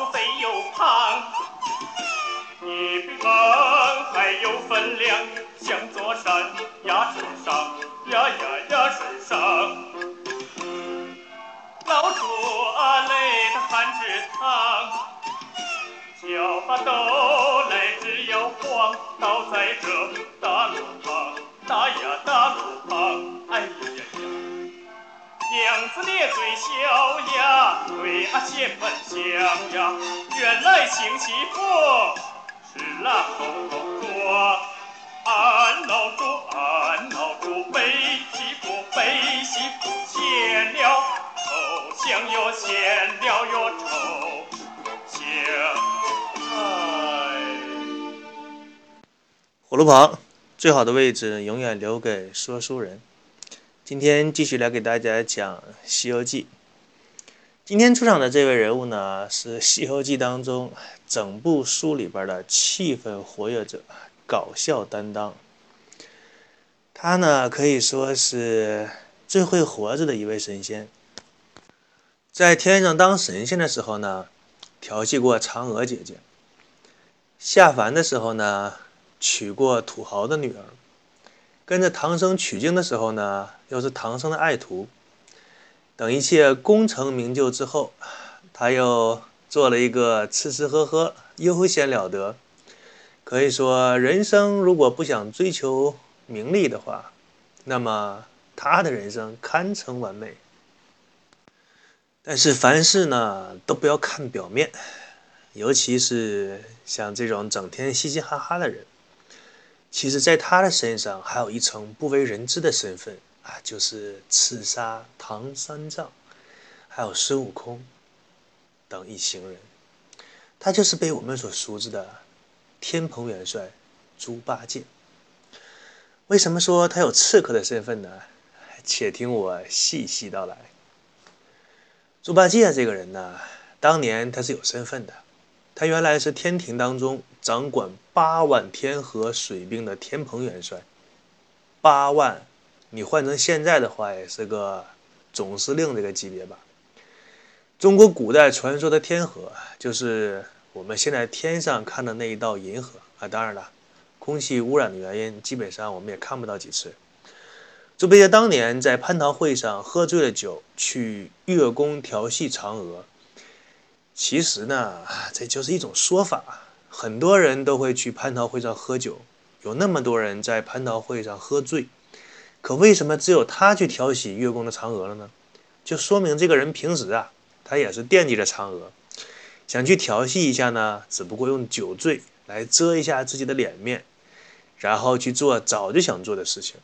我肥又胖，你比俺还有分量，像座山呀，身上呀呀呀，身上老猪啊，累的汗直淌，脚把豆来只摇黄，倒在这大路旁，打呀打。娘子咧嘴笑呀，对啊显本相呀，原来幸媳妇是那后头桌，俺老朱俺老朱背媳妇背媳妇闲了臭香哟闲了哟臭香，哎。火炉旁最好的位置永远留给说书人。今天继续来给大家讲《西游记》。今天出场的这位人物呢，是《西游记》当中整部书里边的气氛活跃者、搞笑担当。他呢，可以说是最会活着的一位神仙。在天上当神仙的时候呢，调戏过嫦娥姐姐；下凡的时候呢，娶过土豪的女儿。跟着唐僧取经的时候呢，又是唐僧的爱徒。等一切功成名就之后，他又做了一个吃吃喝喝，悠闲了得。可以说，人生如果不想追求名利的话，那么他的人生堪称完美。但是凡事呢，都不要看表面，尤其是像这种整天嘻嘻哈哈的人。其实，在他的身上还有一层不为人知的身份啊，就是刺杀唐三藏，还有孙悟空等一行人。他就是被我们所熟知的天蓬元帅猪八戒。为什么说他有刺客的身份呢？且听我细细道来。猪八戒这个人呢，当年他是有身份的。他原来是天庭当中掌管八万天河水兵的天蓬元帅，八万，你换成现在的话也是个总司令这个级别吧。中国古代传说的天河，就是我们现在天上看的那一道银河啊。当然了，空气污染的原因，基本上我们也看不到几次。猪八戒当年在蟠桃会上喝醉了酒，去月宫调戏嫦娥。其实呢，这就是一种说法。很多人都会去蟠桃会上喝酒，有那么多人在蟠桃会上喝醉，可为什么只有他去调戏月宫的嫦娥了呢？就说明这个人平时啊，他也是惦记着嫦娥，想去调戏一下呢，只不过用酒醉来遮一下自己的脸面，然后去做早就想做的事情。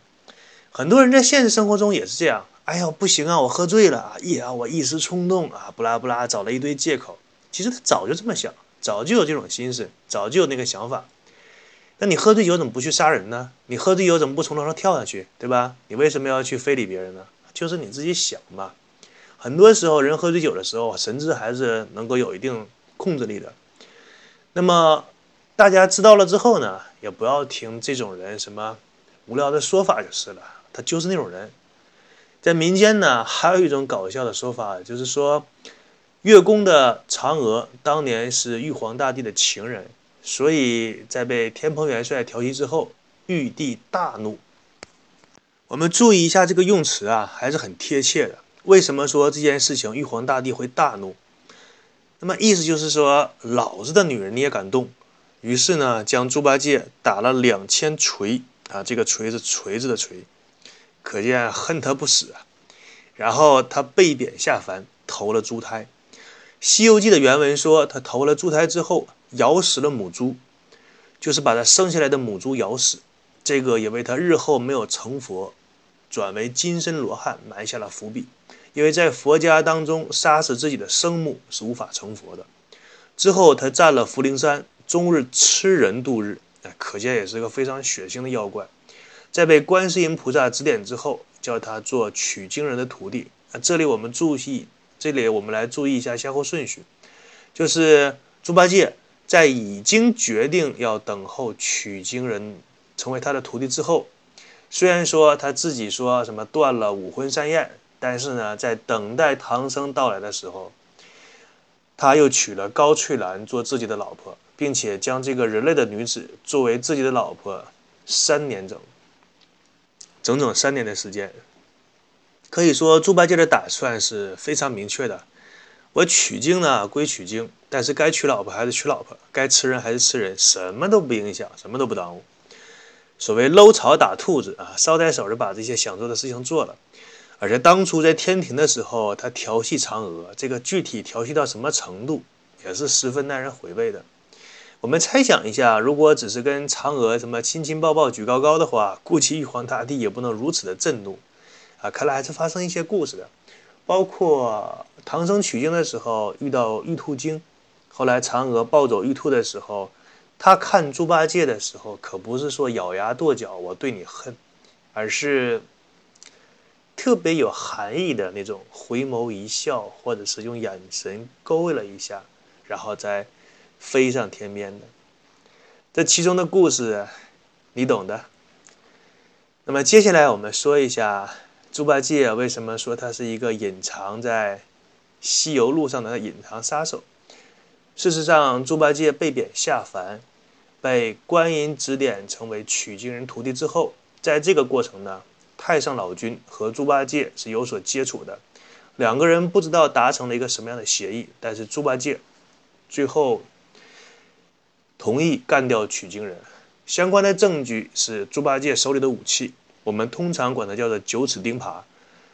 很多人在现实生活中也是这样。哎呀，不行啊，我喝醉了啊！呀，我一时冲动啊，不拉不拉，找了一堆借口。其实他早就这么想，早就有这种心思，早就有那个想法。那你喝醉酒怎么不去杀人呢？你喝醉酒怎么不从楼上跳下去，对吧？你为什么要去非礼别人呢？就是你自己想嘛。很多时候，人喝醉酒的时候，神智还是能够有一定控制力的。那么大家知道了之后呢，也不要听这种人什么无聊的说法就是了。他就是那种人。在民间呢，还有一种搞笑的说法，就是说。月宫的嫦娥当年是玉皇大帝的情人，所以在被天蓬元帅调戏之后，玉帝大怒。我们注意一下这个用词啊，还是很贴切的。为什么说这件事情玉皇大帝会大怒？那么意思就是说，老子的女人你也敢动？于是呢，将猪八戒打了两千锤啊，这个锤是锤子的锤，可见恨他不死啊。然后他被贬下凡，投了猪胎。《西游记》的原文说，他投了猪胎之后，咬死了母猪，就是把他生下来的母猪咬死。这个也为他日后没有成佛，转为金身罗汉埋下了伏笔。因为在佛家当中，杀死自己的生母是无法成佛的。之后，他占了福陵山，终日吃人度日，哎可见也是个非常血腥的妖怪。在被观世音菩萨指点之后，叫他做取经人的徒弟。啊，这里我们注意。这里我们来注意一下先后顺序，就是猪八戒在已经决定要等候取经人成为他的徒弟之后，虽然说他自己说什么断了五荤三宴，但是呢，在等待唐僧到来的时候，他又娶了高翠兰做自己的老婆，并且将这个人类的女子作为自己的老婆三年整，整整三年的时间。可以说，猪八戒的打算是非常明确的。我取经呢归取经，但是该娶老婆还是娶老婆，该吃人还是吃人，什么都不影响，什么都不耽误。所谓搂草打兔子啊，捎带手就把这些想做的事情做了。而且当初在天庭的时候，他调戏嫦娥，这个具体调戏到什么程度，也是十分耐人回味的。我们猜想一下，如果只是跟嫦娥什么亲亲抱抱举高高的话，估计玉皇大帝也不能如此的震怒。啊，看来还是发生一些故事的，包括唐僧取经的时候遇到玉兔精，后来嫦娥抱走玉兔的时候，他看猪八戒的时候，可不是说咬牙跺脚我对你恨，而是特别有含义的那种回眸一笑，或者是用眼神勾勒了一下，然后再飞上天边的。这其中的故事，你懂的。那么接下来我们说一下。猪八戒为什么说他是一个隐藏在西游路上的隐藏杀手？事实上，猪八戒被贬下凡，被观音指点成为取经人徒弟之后，在这个过程呢，太上老君和猪八戒是有所接触的，两个人不知道达成了一个什么样的协议，但是猪八戒最后同意干掉取经人。相关的证据是猪八戒手里的武器。我们通常管它叫做九齿钉耙。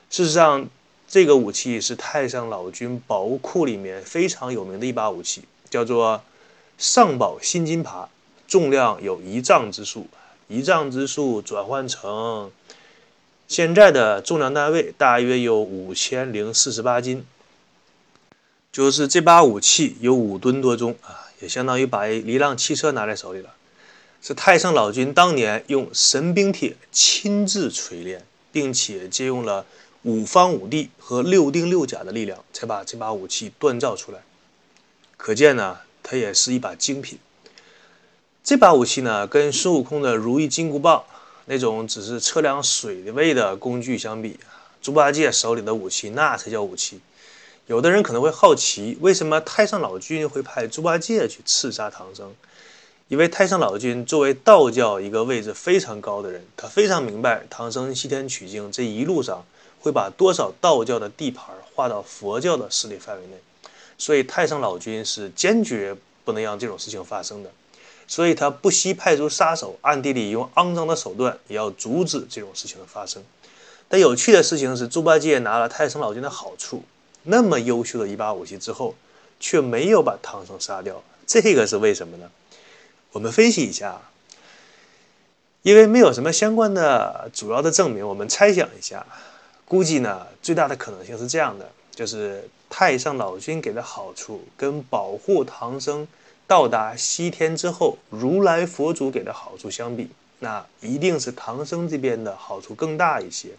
事实上，这个武器是太上老君宝物库里面非常有名的一把武器，叫做上宝心金耙，重量有一丈之数。一丈之数转换成现在的重量单位，大约有五千零四十八斤。就是这把武器有五吨多重啊，也相当于把一辆汽车拿在手里了。是太上老君当年用神兵铁亲自锤炼，并且借用了五方五帝和六丁六甲的力量，才把这把武器锻造出来。可见呢，它也是一把精品。这把武器呢，跟孙悟空的如意金箍棒那种只是测量水位的工具相比，猪八戒手里的武器那才叫武器。有的人可能会好奇，为什么太上老君会派猪八戒去刺杀唐僧？因为太上老君作为道教一个位置非常高的人，他非常明白唐僧西天取经这一路上会把多少道教的地盘划到佛教的势力范围内，所以太上老君是坚决不能让这种事情发生的，所以他不惜派出杀手，暗地里用肮脏的手段也要阻止这种事情的发生。但有趣的事情是，猪八戒拿了太上老君的好处，那么优秀的一把武器之后，却没有把唐僧杀掉，这个是为什么呢？我们分析一下，因为没有什么相关的主要的证明，我们猜想一下，估计呢最大的可能性是这样的：就是太上老君给的好处跟保护唐僧到达西天之后，如来佛祖给的好处相比，那一定是唐僧这边的好处更大一些。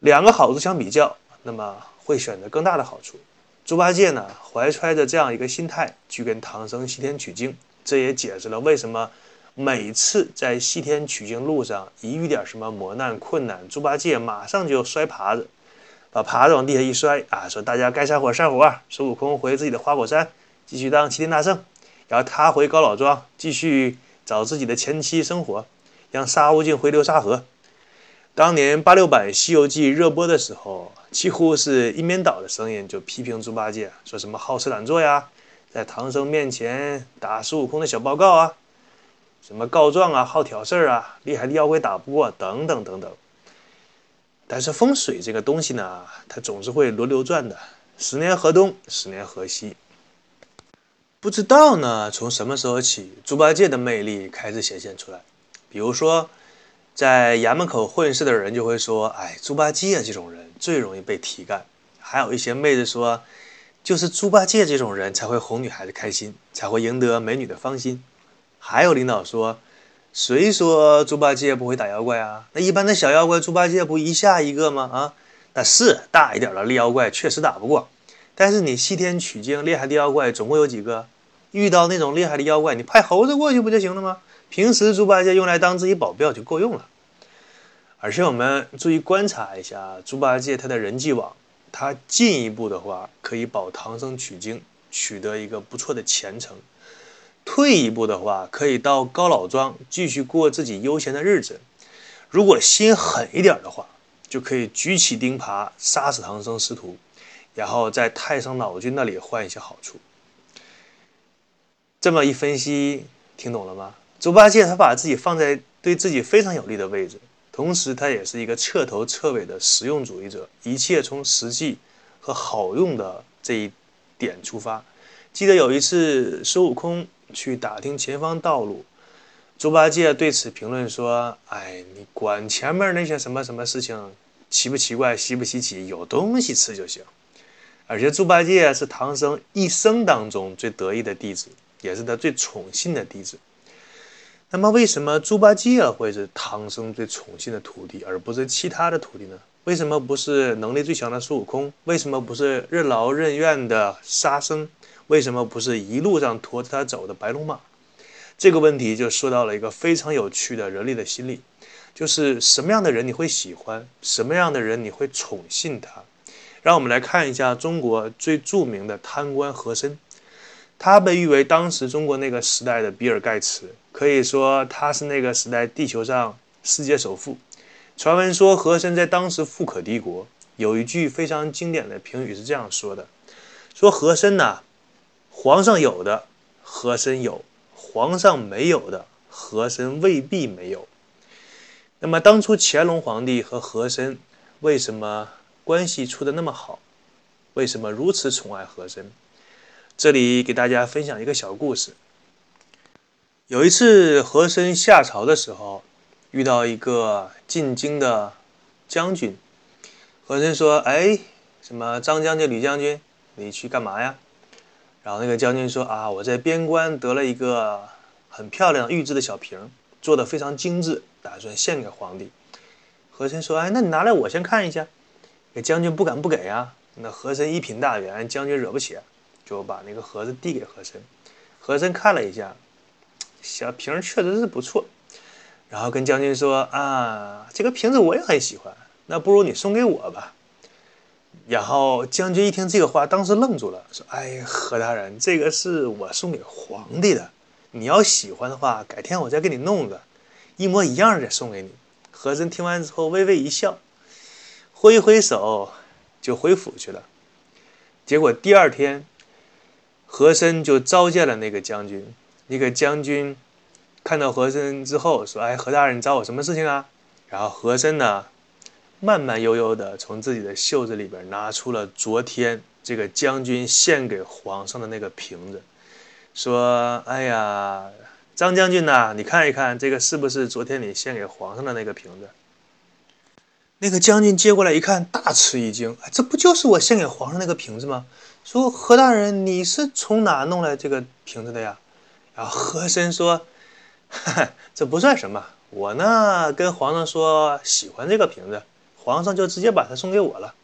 两个好处相比较，那么会选择更大的好处。猪八戒呢，怀揣着这样一个心态去跟唐僧西天取经，这也解释了为什么每次在西天取经路上一遇点什么磨难困难，猪八戒马上就摔耙子，把耙子往地下一摔啊，说大家该散伙散伙。孙悟空回自己的花果山继续当齐天大圣，然后他回高老庄继续找自己的前妻生活，让沙悟净回流沙河。当年八六版《西游记》热播的时候，几乎是一面倒的声音就批评猪八戒，说什么好吃懒做呀，在唐僧面前打孙悟空的小报告啊，什么告状啊，好挑事儿啊，厉害的妖怪打不过等等等等。但是风水这个东西呢，它总是会轮流转的，十年河东，十年河西。不知道呢，从什么时候起，猪八戒的魅力开始显现出来，比如说。在衙门口混事的人就会说：“哎，猪八戒这种人最容易被提干。”还有一些妹子说：“就是猪八戒这种人才会哄女孩子开心，才会赢得美女的芳心。”还有领导说：“谁说猪八戒不会打妖怪啊？那一般的小妖怪，猪八戒不一下一个吗？啊，那是大一点的厉妖怪确实打不过，但是你西天取经厉害的妖怪总共有几个？遇到那种厉害的妖怪，你派猴子过去不就行了吗？”平时猪八戒用来当自己保镖就够用了，而且我们注意观察一下猪八戒他的人际网，他进一步的话可以保唐僧取经，取得一个不错的前程。退一步的话，可以到高老庄继续过自己悠闲的日子。如果心狠一点的话，就可以举起钉耙杀死唐僧师徒，然后在太上老君那里换一些好处。这么一分析，听懂了吗？猪八戒他把自己放在对自己非常有利的位置，同时他也是一个彻头彻尾的实用主义者，一切从实际和好用的这一点出发。记得有一次孙悟空去打听前方道路。猪八戒对此评论说：“哎，你管前面那些什么什么事情奇不奇怪、稀不稀奇，有东西吃就行。”而且猪八戒是唐僧一生当中最得意的弟子，也是他最宠信的弟子。那么，为什么猪八戒会是唐僧最宠信的徒弟，而不是其他的徒弟呢？为什么不是能力最强的孙悟空？为什么不是任劳任怨的沙僧？为什么不是一路上驮着他走的白龙马？这个问题就说到了一个非常有趣的人类的心理，就是什么样的人你会喜欢，什么样的人你会宠信他。让我们来看一下中国最著名的贪官和珅，他被誉为当时中国那个时代的比尔盖茨，可以说他是那个时代地球上世界首富。传闻说和珅在当时富可敌国，有一句非常经典的评语是这样说的：说和珅呐，皇上有的，和珅有。皇上没有的，和珅未必没有。那么，当初乾隆皇帝和和珅为什么关系处的那么好？为什么如此宠爱和珅？这里给大家分享一个小故事。有一次，和珅下朝的时候，遇到一个进京的将军。和珅说：“哎，什么张将军、吕将军，你去干嘛呀？”然后那个将军说：“啊，我在边关得了一个很漂亮玉制的小瓶，做的非常精致，打算献给皇帝。”和珅说：“哎，那你拿来我先看一下。”那将军不敢不给啊。那和珅一品大员，将军惹不起，就把那个盒子递给和珅。和珅看了一下，小瓶确实是不错，然后跟将军说：“啊，这个瓶子我也很喜欢，那不如你送给我吧。”然后将军一听这个话，当时愣住了，说：“哎，何大人，这个是我送给皇帝的，你要喜欢的话，改天我再给你弄个一模一样的送给你。”和珅听完之后微微一笑，挥一挥手就回府去了。结果第二天，和珅就召见了那个将军。那个将军看到和珅之后说：“哎，何大人，你找我什么事情啊？”然后和珅呢？慢慢悠悠地从自己的袖子里边拿出了昨天这个将军献给皇上的那个瓶子，说：“哎呀，张将军呐，你看一看，这个是不是昨天你献给皇上的那个瓶子？”那个将军接过来一看，大吃一惊：“哎，这不就是我献给皇上那个瓶子吗？”说：“何大人，你是从哪弄来这个瓶子的呀？”和珅说：“哈哈，这不算什么，我呢跟皇上说喜欢这个瓶子。”皇上就直接把它送给我了。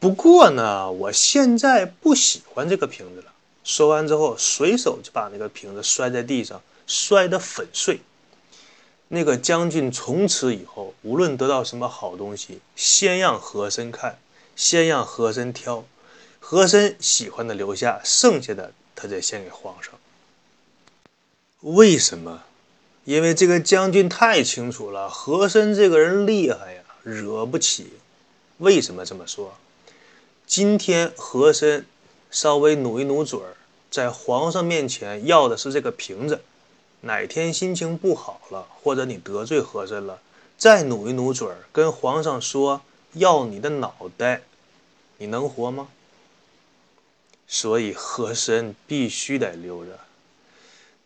不过呢，我现在不喜欢这个瓶子了。说完之后，随手就把那个瓶子摔在地上，摔得粉碎。那个将军从此以后，无论得到什么好东西，先让和珅看，先让和珅挑，和珅喜欢的留下，剩下的他再献给皇上。为什么？因为这个将军太清楚了，和珅这个人厉害呀。惹不起，为什么这么说？今天和珅稍微努一努嘴儿，在皇上面前要的是这个瓶子。哪天心情不好了，或者你得罪和珅了，再努一努嘴儿，跟皇上说要你的脑袋，你能活吗？所以和珅必须得留着。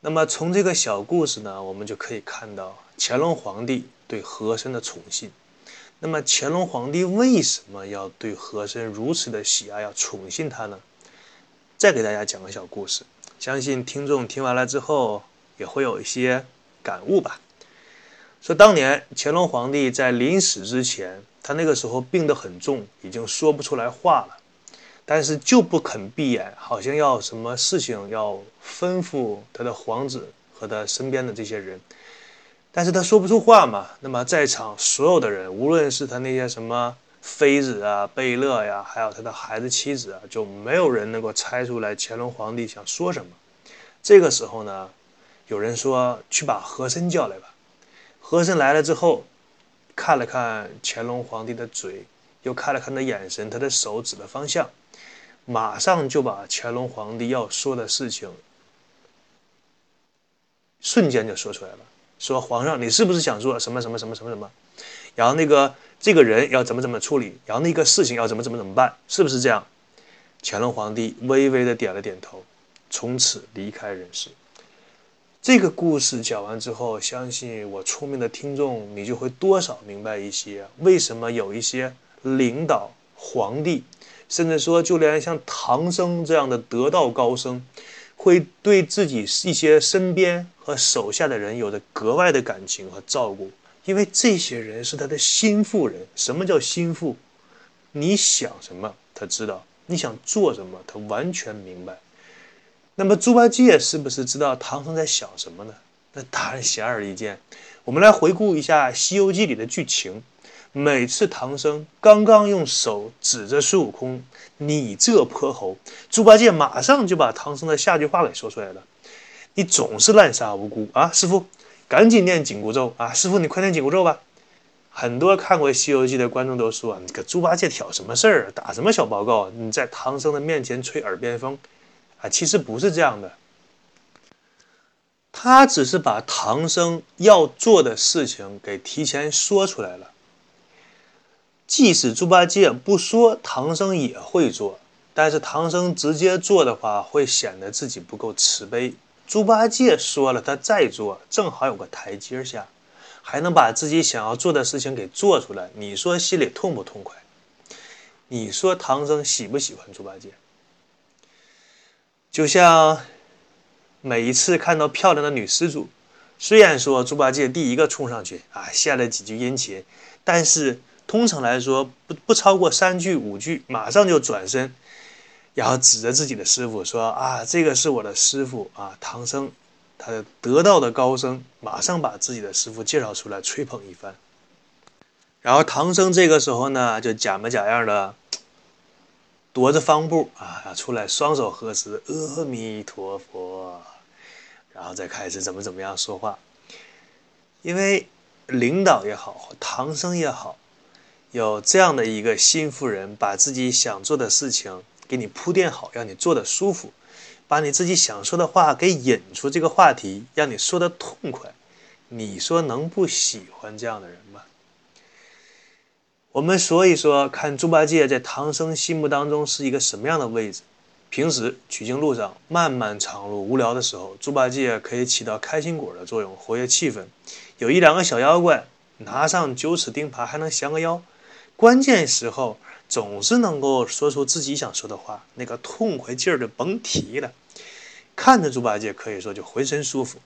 那么从这个小故事呢，我们就可以看到乾隆皇帝对和珅的宠信。那么乾隆皇帝为什么要对和珅如此的喜爱，要宠信他呢？再给大家讲个小故事，相信听众听完了之后也会有一些感悟吧。说当年乾隆皇帝在临死之前，他那个时候病得很重，已经说不出来话了，但是就不肯闭眼，好像要什么事情要吩咐他的皇子和他身边的这些人。但是他说不出话嘛，那么在场所有的人，无论是他那些什么妃子啊、贝勒呀，还有他的孩子妻子啊，就没有人能够猜出来乾隆皇帝想说什么。这个时候呢，有人说去把和珅叫来吧。和珅来了之后，看了看乾隆皇帝的嘴，又看了看他眼神，他的手指的方向，马上就把乾隆皇帝要说的事情，瞬间就说出来了。说皇上，你是不是想做什么什么什么什么什么？然后那个这个人要怎么怎么处理？然后那个事情要怎么怎么怎么办？是不是这样？乾隆皇帝微微的点了点头，从此离开人世。这个故事讲完之后，相信我聪明的听众，你就会多少明白一些，为什么有一些领导、皇帝，甚至说就连像唐僧这样的得道高僧。会对自己一些身边和手下的人有着格外的感情和照顾，因为这些人是他的心腹人。什么叫心腹？你想什么，他知道；你想做什么，他完全明白。那么猪八戒是不是知道唐僧在想什么呢？那当然显而易见。我们来回顾一下《西游记》里的剧情。每次唐僧刚刚用手指着孙悟空，你这泼猴，猪八戒马上就把唐僧的下句话给说出来了：“你总是滥杀无辜啊！”师傅，赶紧念紧箍咒啊！师傅，你快念紧箍咒吧。很多看过《西游记》的观众都说：“你个猪八戒挑什么事儿？打什么小报告？你在唐僧的面前吹耳边风啊！”其实不是这样的，他只是把唐僧要做的事情给提前说出来了。即使猪八戒不说，唐僧也会做。但是唐僧直接做的话，会显得自己不够慈悲。猪八戒说了，他再做，正好有个台阶下，还能把自己想要做的事情给做出来。你说心里痛不痛快？你说唐僧喜不喜欢猪八戒？就像每一次看到漂亮的女施主，虽然说猪八戒第一个冲上去啊，献了几句殷勤，但是。通常来说，不不超过三句五句，马上就转身，然后指着自己的师傅说：“啊，这个是我的师傅啊，唐僧，他得道的高僧，马上把自己的师傅介绍出来，吹捧一番。”然后唐僧这个时候呢，就假模假样的踱着方步啊，出来，双手合十，阿弥陀佛，然后再开始怎么怎么样说话。因为领导也好，唐僧也好。有这样的一个心腹人，把自己想做的事情给你铺垫好，让你做的舒服，把你自己想说的话给引出这个话题，让你说的痛快。你说能不喜欢这样的人吗？我们说一说，看猪八戒在唐僧心目当中是一个什么样的位置。平时取经路上漫漫长路无聊的时候，猪八戒可以起到开心果的作用，活跃气氛。有一两个小妖怪，拿上九齿钉耙，还能降个妖。关键时候总是能够说出自己想说的话，那个痛快劲儿就甭提了。看着猪八戒，可以说就浑身舒服。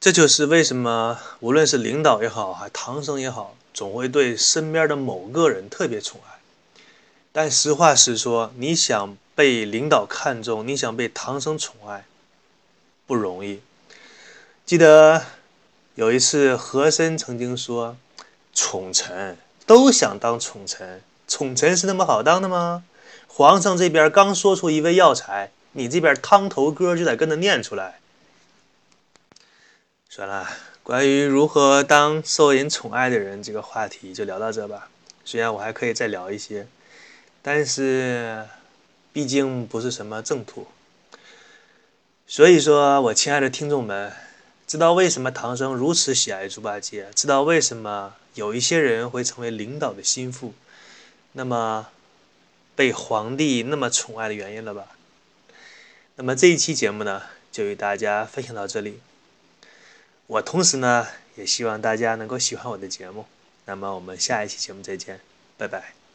这就是为什么无论是领导也好，还唐僧也好，总会对身边的某个人特别宠爱。但实话实说，你想被领导看中，你想被唐僧宠爱，不容易。记得有一次，和珅曾经说：“宠臣。”都想当宠臣，宠臣是那么好当的吗？皇上这边刚说出一味药材，你这边汤头歌就得跟着念出来。算了，关于如何当受人宠爱的人这个话题就聊到这吧。虽然我还可以再聊一些，但是毕竟不是什么正途。所以说，我亲爱的听众们，知道为什么唐僧如此喜爱猪八戒？知道为什么？有一些人会成为领导的心腹，那么被皇帝那么宠爱的原因了吧？那么这一期节目呢，就与大家分享到这里。我同时呢，也希望大家能够喜欢我的节目。那么我们下一期节目再见，拜拜。